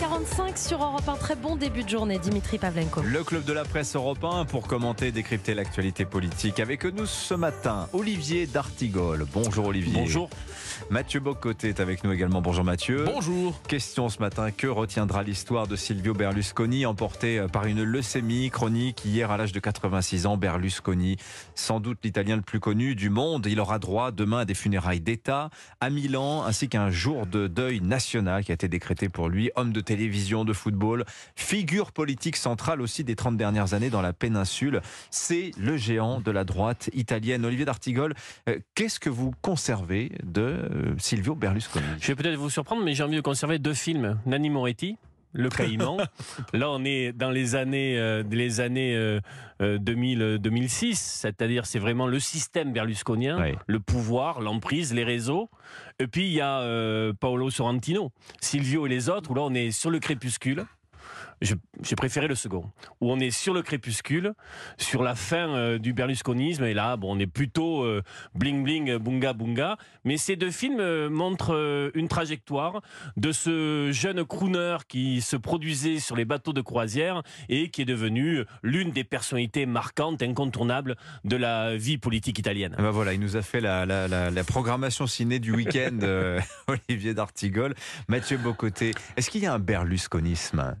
8h45 sur Europe 1. Très bon début de journée, Dimitri Pavlenko. Le club de la presse européen pour commenter et décrypter l'actualité politique. Avec nous ce matin, Olivier D'Artigol. Bonjour Olivier. Bonjour. Mathieu Bocoté est avec nous également. Bonjour Mathieu. Bonjour. Question ce matin, que retiendra l'histoire de Silvio Berlusconi emporté par une leucémie chronique hier à l'âge de 86 ans? Berlusconi, sans doute l'italien le plus connu du monde. Il aura droit demain à des funérailles d'État à Milan ainsi qu'un jour de deuil national qui a été décrété pour lui. Homme de télévision, de football, figure politique centrale aussi des 30 dernières années dans la péninsule. C'est le géant de la droite italienne. Olivier D'Artigol, euh, qu'est-ce que vous conservez de euh, Silvio Berlusconi? Je vais peut-être vous surprendre, mais j'ai envie de conserver deux films. Nanni Moretti, le Caïman. Là, on est dans les années, euh, les années euh, 2000, 2006, c'est-à-dire c'est vraiment le système berlusconien, le pouvoir, l'emprise, les réseaux. Et puis il y a euh, Paolo Sorrentino, Silvio et les autres, où là on est sur le crépuscule. J'ai préféré le second, où on est sur le crépuscule, sur la fin euh, du berlusconisme, et là, bon, on est plutôt euh, bling bling, bunga bunga. Mais ces deux films euh, montrent une trajectoire de ce jeune crooner qui se produisait sur les bateaux de croisière et qui est devenu l'une des personnalités marquantes, incontournables de la vie politique italienne. Bah voilà, il nous a fait la, la- la- la programmation ciné du week-end, Olivier D'Artigol. Mathieu Bocoté, est-ce qu'il y a un berlusconisme?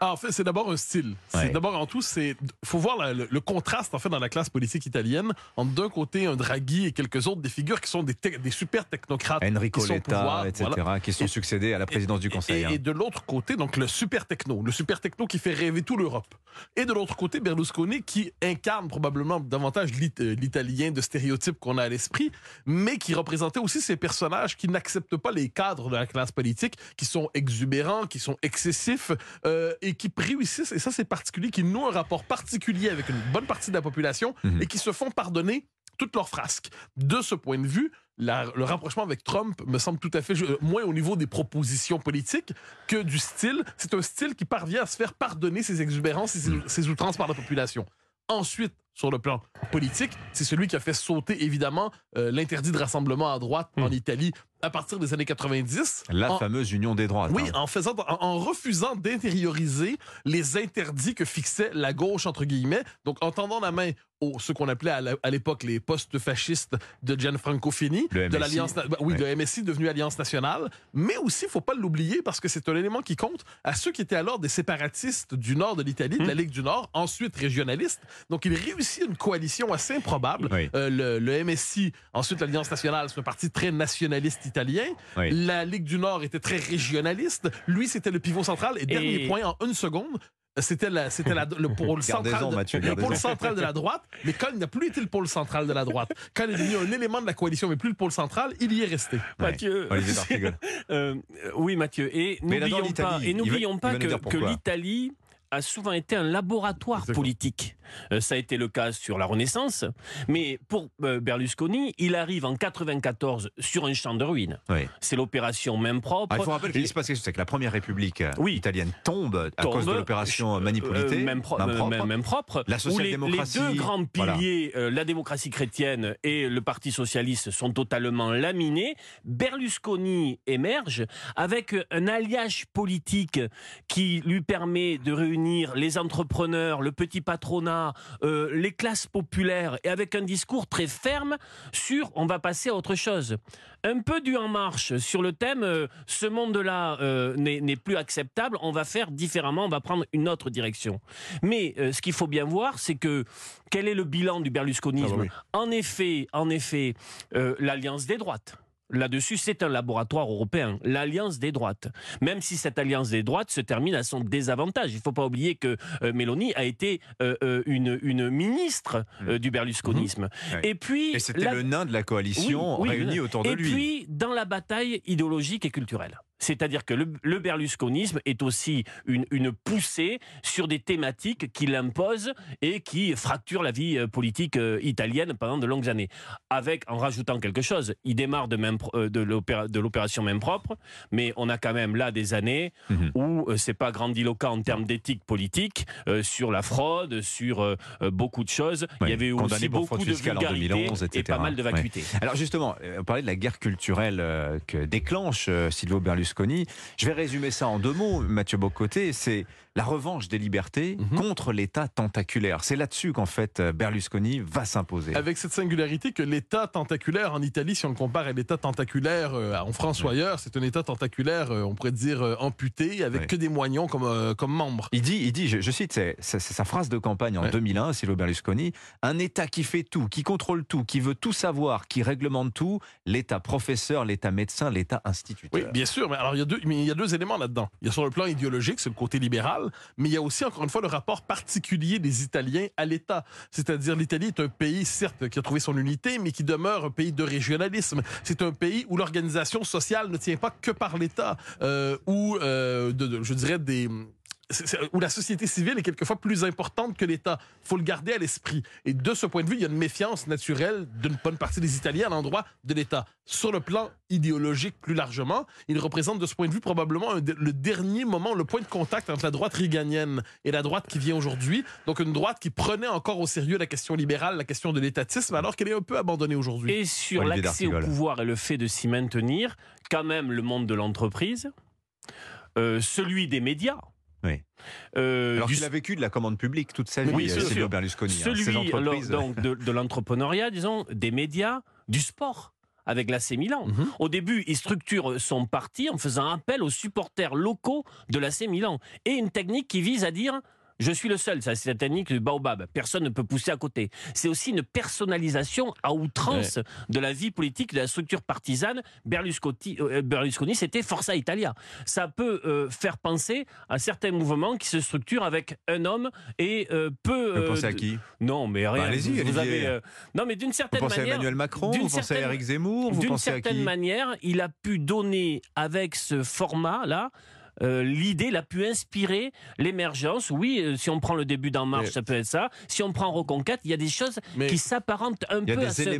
En fait, c'est d'abord un style. C'est d'abord en tout, c'est faut voir la- le, le contraste en fait dans la classe politique italienne entre d'un côté un Draghi et quelques autres des figures qui sont des, te- des super technocrates Enrico qui sont au Letta, pouvoir, etc., voilà. qui sont Et- succédés à la présidence du Conseil. Et, hein. et de l'autre côté, donc le super techno, le super techno qui fait rêver toute l'Europe. Et de l'autre côté, Berlusconi qui incarne probablement davantage euh, l'italien de stéréotypes qu'on a à l'esprit, mais qui représentait aussi ces personnages qui n'acceptent pas les cadres de la classe politique, qui sont exubérants, qui sont excessifs euh, et qui réussissent, et ça c'est particulier, qui nouent un rapport particulier avec une bonne partie de la population Mhm. et qui se font pardonner toutes leurs frasques. De ce point de vue, la- le rapprochement avec Trump me semble tout à fait euh, moins au niveau des propositions politiques que du style. C'est un style qui parvient à se faire pardonner ses exubérances et ses, ses outrances par la population. Ensuite, sur le plan politique, c'est celui qui a fait sauter évidemment euh, l'interdit de rassemblement à droite en Italie à partir des années 90. La En- fameuse union des droites. oui, hein. en faisant, en, en refusant d'intérioriser les interdits que fixait la gauche entre guillemets. Donc, en tendant la main aux ce qu'on appelait à l'époque les postes fascistes de Gianfranco Fini, de l'alliance, bah oui, Ouais. de MSI devenu Alliance nationale. Mais aussi, faut pas l'oublier parce que c'est un élément qui compte à ceux qui étaient alors des séparatistes du nord de l'Italie, de la Hmm. Ligue du Nord, ensuite régionalistes. Donc, il réussit une coalition assez improbable. Oui. Euh, le, le MSI, ensuite l'Alliance nationale, c'est un parti très nationaliste italien. Oui. La Ligue du Nord était très régionaliste. Lui, c'était le pivot central. Et dernier point, en une seconde, c'était la, c'était la- le pôle central, de, Mathieu, le gardez-en. pôle central de la droite. Mais quand il n'a plus été le pôle central de la droite, quand il est devenu un élément de la coalition, mais plus le pôle central, il y est resté. Ouais. Mathieu. Euh, oui, Mathieu. Et n'oublions pas, et n'oublions que, l'Italie a souvent été un laboratoire Exactement. politique. Euh, ça a été le cas sur la Renaissance, mais pour euh, Berlusconi, il arrive en 94 sur un champ de ruines. Oui. C'est l'opération main propre. Ah, il faut rappeler qu'il se passe quelque chose, c'est que la première République euh, Oui. italienne tombe à Tombe, cause de l'opération Manipulité, Euh, même, pro- main propre. même- même propre, La les, social-démocratie, les deux grands piliers, la démocratie chrétienne et le Parti socialiste, sont totalement laminés. Berlusconi émerge avec un alliage politique qui lui permet de réunir les entrepreneurs, le petit patronat, euh, les classes populaires, et avec un discours très ferme sur on va passer à autre chose. Un peu du en marche sur le thème euh, ce monde-là euh, n'est plus acceptable, on va faire différemment, on va prendre une autre direction. Mais ce qu'il faut bien voir, c'est que quel est le bilan du berlusconisme? Ah bah oui. En effet, en effet, l'alliance des droites. Là-dessus, c'est un laboratoire européen, l'alliance des droites. Même si cette alliance des droites se termine à son désavantage. Il ne faut pas oublier que euh, Mélanie a été euh, euh, une, une ministre euh, du berlusconisme. Ouais. Et puis, Et c'était la- le nain de la coalition Oui, oui, réuni oui. autour de et lui. puis, dans la bataille idéologique et culturelle. C'est-à-dire que le, le berlusconisme est aussi une, une poussée sur des thématiques qui l'imposent et qui fracturent la vie euh, politique euh, italienne pendant de longues années. Avec, en rajoutant quelque chose, il démarre de, pro- euh, de l'opéra- de l'opération main propre, mais on a quand même là des années Mhm. où c'est pas grandiloquent en termes d'éthique politique, euh, sur la fraude, sur euh, beaucoup de choses. Oui, il y avait aussi beaucoup de vulgarité 2011, et etc. pas mal de vacuité. Alors justement, on parlait de la guerre culturelle que déclenche Silvio Berlusconi Je vais résumer ça en deux mots, Mathieu Bocoté. C'est la revanche des libertés Mhm. contre l'État tentaculaire. C'est là-dessus qu'en fait Berlusconi va s'imposer. Avec cette singularité que l'État tentaculaire en Italie, si on le compare à l'État tentaculaire euh, en France ou ailleurs, c'est un État tentaculaire, euh, on pourrait dire euh, amputé, avec que des moignons comme, euh, comme membres. Il dit, il dit je, je cite, c'est sa phrase de campagne en Ouais. 2001, Silvio Berlusconi, un État qui fait tout, qui contrôle tout, qui veut tout savoir, qui réglemente tout, l'État professeur, l'État médecin, l'État instituteur. Oui, bien sûr, mais alors il y a deux, mais il y a deux éléments là-dedans. Il y a sur le plan idéologique, c'est le côté libéral, mais il y a aussi, encore une fois, le rapport particulier des Italiens à l'État. C'est-à-dire, l'Italie est un pays, certes, qui a trouvé son unité, mais qui demeure un pays de régionalisme. C'est un pays où l'organisation sociale ne tient pas que par l'État, euh, euh, je dirais, des où la société civile est quelquefois plus importante que l'État. faut le garder à l'esprit. Et de ce point de vue, il y a une méfiance naturelle d'une bonne partie des Italiens à l'endroit de l'État. Sur le plan idéologique, plus largement, il représente de ce point de vue probablement un le dernier moment, le point de contact entre la droite réganienne et la droite qui vient aujourd'hui. Donc une droite qui prenait encore au sérieux la question libérale, la question de l'étatisme, alors qu'elle est un peu abandonnée aujourd'hui. Et sur l'accès au pouvoir et le fait de s'y maintenir, quand même le monde de l'entreprise, euh, celui des médias. Oui. euh, Alors du- a vécu de la commande publique toute sa vie, Oui, euh, Silvio. Berlusconi. hein. celui alors, donc, de, de l'entrepreneuriat, disons, des médias, du sport avec l'AC Milan. Mhm. Au début, il structure son parti en faisant appel aux supporters locaux de l'AC Milan. Et une technique qui vise à dire je suis le seul, ça c'est la technique du baobab, personne ne peut pousser à côté. C'est aussi une personnalisation à outrance de la vie politique, de la structure partisane. Berlusconi, euh, Berlusconi c'était Forza Italia. Ça peut euh, faire penser à certains mouvements qui se structurent avec un homme et euh, peu... Vous euh, pensez à qui? Non, mais rien. Bah, allez-y, vous, vous avez, euh, Non, mais d'une Vous certaine pensez à. Emmanuel Macron d'une Vous pensez à certaine- Eric Zemmour Vous D'une pensez à certaine qui? manière, il a pu donner avec ce format-là. Euh, L'idée, il a pu inspirer l'émergence. Oui, euh, si on prend le début d'En Marche, Mais- ça peut être ça. Si on prend Reconquête, il y a des choses Mais- qui s'apparentent un peu à ce, à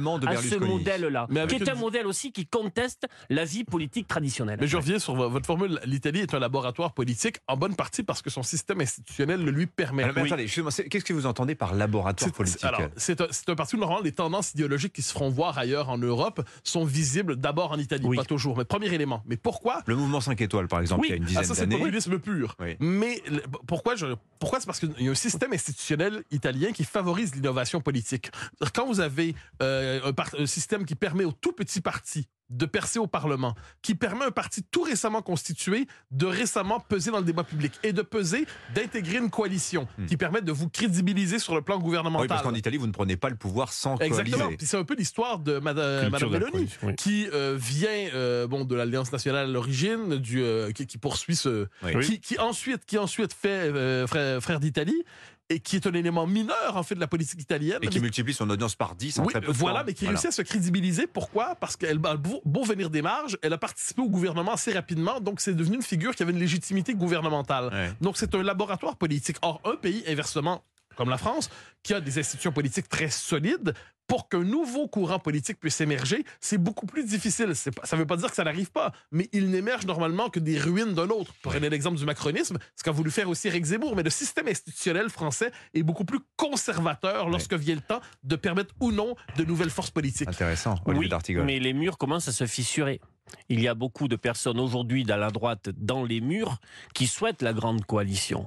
modèle-là, qui est un modèle aussi qui conteste la vie politique traditionnelle. Mais je reviens sur vo- votre formule. L'Italie est un laboratoire politique, en bonne partie parce que son système institutionnel le lui permet. Alors, mais Oui. attendez, qu'est-ce que vous entendez par laboratoire politique alors, c'est un, parti où normalement les tendances idéologiques qui se feront voir ailleurs en Europe sont visibles d'abord en Italie, Oui. pas toujours. Mais premier élément. Mais pourquoi Le mouvement 5 étoiles, par exemple, Oui. il y a une dizaine ça, c'est populisme pur. Oui. Mais pourquoi je, pourquoi c'est parce qu'il y a un système institutionnel italien qui favorise l'innovation politique. Quand vous avez euh, un système qui permet aux tout petits partis de percer au Parlement, qui permet à un parti tout récemment constitué de récemment peser dans le débat public et de peser, d'intégrer une coalition Hmm. qui permet de vous crédibiliser sur le plan gouvernemental. Oui, parce qu'en Italie, vous ne prenez pas le pouvoir sans Exactement. coaliser. Puis c'est un peu l'histoire de Madame Meloni, oui. qui euh, vient euh, bon de l'Alliance nationale à l'origine, du euh, qui, qui poursuit ce, Oui. Qui, qui ensuite qui ensuite fait euh, frère, frère d'Italie et qui est un élément mineur en fait de la politique italienne. Et qui mais- multiplie son audience par 10 en oui, très peu voilà, mais qui Voilà. réussit à se crédibiliser. Pourquoi? Parce qu'elle a beau, beau venir des marges, elle a participé au gouvernement assez rapidement, donc c'est devenu une figure qui avait une légitimité gouvernementale. Ouais. Donc c'est un laboratoire politique. Or, un pays, inversement, comme la France, qui a des institutions politiques très solides, pour qu'un nouveau courant politique puisse émerger, c'est beaucoup plus difficile. C'est pas- ça ne veut pas dire que ça n'arrive pas, mais il n'émerge normalement que des ruines d'un autre. Prenez l'exemple du macronisme, ce qu'a voulu faire aussi Eric Zemmour, mais le système institutionnel français est beaucoup plus conservateur lorsque vient le temps de permettre ou non de nouvelles forces politiques. Intéressant, Olivier Oui, D'Artigol. mais les murs commencent à se fissurer. Il y a beaucoup de personnes aujourd'hui dans la droite, dans les murs, qui souhaitent la grande coalition.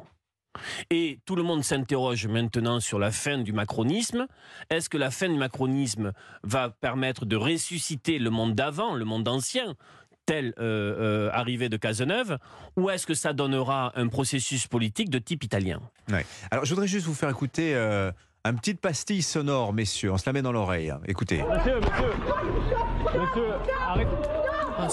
Et tout le monde s'interroge maintenant sur la fin du macronisme. Est-ce que la fin du macronisme va permettre de ressusciter le monde d'avant, le monde ancien tel euh, euh, arrivé de Cazeneuve, ou est-ce que ça donnera un processus politique de type italien? Alors, je voudrais juste vous faire écouter euh, un petite pastille sonore, messieurs. On se la met dans l'oreille. Écoutez. Monsieur, monsieur, monsieur, arrête. Ah.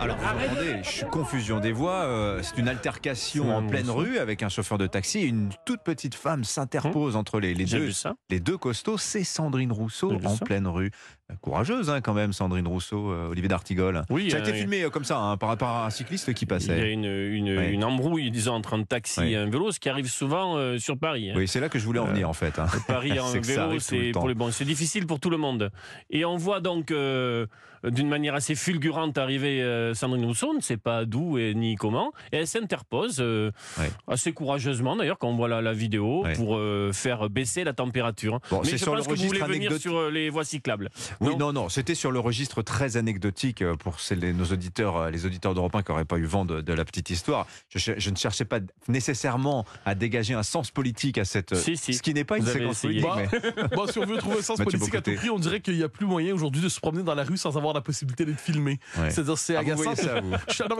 Alors, vous entendez, je suis confusion des voix. euh, c'est une altercation en pleine rue avec un chauffeur de taxi. Une toute petite femme s'interpose entre les, deux, les deux costauds. C'est Sandrine Rousseau en ça. pleine rue. Euh, Courageuse, hein, quand même, Sandrine Rousseau, euh, Olivier D'Artigol. Oui, Ça a euh, été filmé comme ça, hein, par rapport à un cycliste qui Il y a passait. une, une, Oui. une embrouille, disons, entre un taxi Oui. et un vélo, ce qui arrive souvent sur Paris. hein. Oui, c'est là que je voulais en venir, en fait. hein. Paris en vélo, c'est temps. pour les bons. C'est difficile pour tout le monde. Et on voit donc euh, d'une manière assez fulgurante arriver euh, Sandrine Rousseau, on ne sait pas d'où et ni comment, et elle s'interpose euh, Ouais. assez courageusement d'ailleurs quand on voit la, la vidéo Ouais. pour euh, faire baisser la température. Bon, Mais c'est je sur le pense que vous registre voulez venir anecdotique. sur euh, les voies cyclables. Oui, non, non, c'était sur le registre très anecdotique pour les- nos auditeurs, les auditeurs d'Europe 1 qui n'auraient pas eu vent de, de la petite histoire. Je, ne cherchais pas nécessairement à dégager un sens politique à cette. Si, si. Ce qui n'est pas une Vous séquence politique. mais- Bon, si on veut trouver un sens Mathieu politique à tout prix, on dirait qu'il n'y a plus moyen aujourd'hui de se promener dans la rue sans avoir la possibilité d'être filmé. Ouais. C'est-à-dire, c'est Ah, agaçant. ça,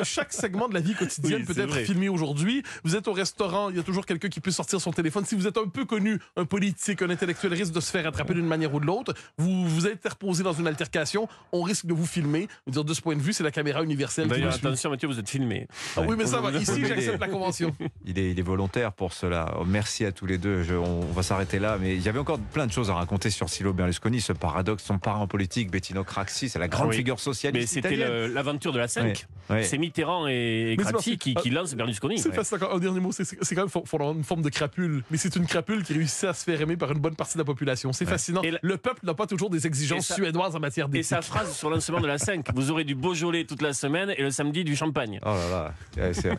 chaque segment de la vie quotidienne Oui, peut être vrai. filmé aujourd'hui. Vous êtes au restaurant, il y a toujours quelqu'un qui peut sortir son téléphone. Si vous êtes un peu connu, un politique, un intellectuel risque de se faire attraper d'une manière ou de l'autre. Vous vous interposez dans une altercation, on risque de vous filmer. Dire, de ce point de vue, c'est la caméra universelle qui attention, Mathieu, vous êtes filmé. Ah oui, mais ça va. Ici, j'accepte la convention. Il est, il est volontaire pour cela. Oh, Merci à tous les deux. Je- on, on va s'arrêter là. Mais il y avait encore plein de choses à raconter sur Silvio Berlusconi, ce paradoxe, son parent politique, Bettino Craxi, c'est la grande Ah oui. figure Mais socialiste c'était italienne. le- l'aventure de la 5. Ouais. C'est Mitterrand et, et Mais Craxi qui, qui lancent Berlusconi. C'est encore. Un dernier mot, c'est quand même faut, une forme de crapule. Mais c'est une crapule qui réussit à se faire aimer par une bonne partie de la population. C'est Ouais. fascinant. Et la- Le peuple n'a pas toujours des exigences Et suédoises en matière Et d'éthique. sa phrase sur le lancement de la 5, vous aurez du Beaujolais toute la semaine et le samedi du champagne. Oh là là, Ouais, c'est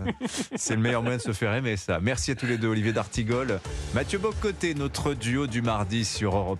c'est le meilleur moyen de se faire aimer ça. Merci à tous les deux, Olivier D'Artigol, Mathieu Bocoté, notre duo du mardi sur Europe 1.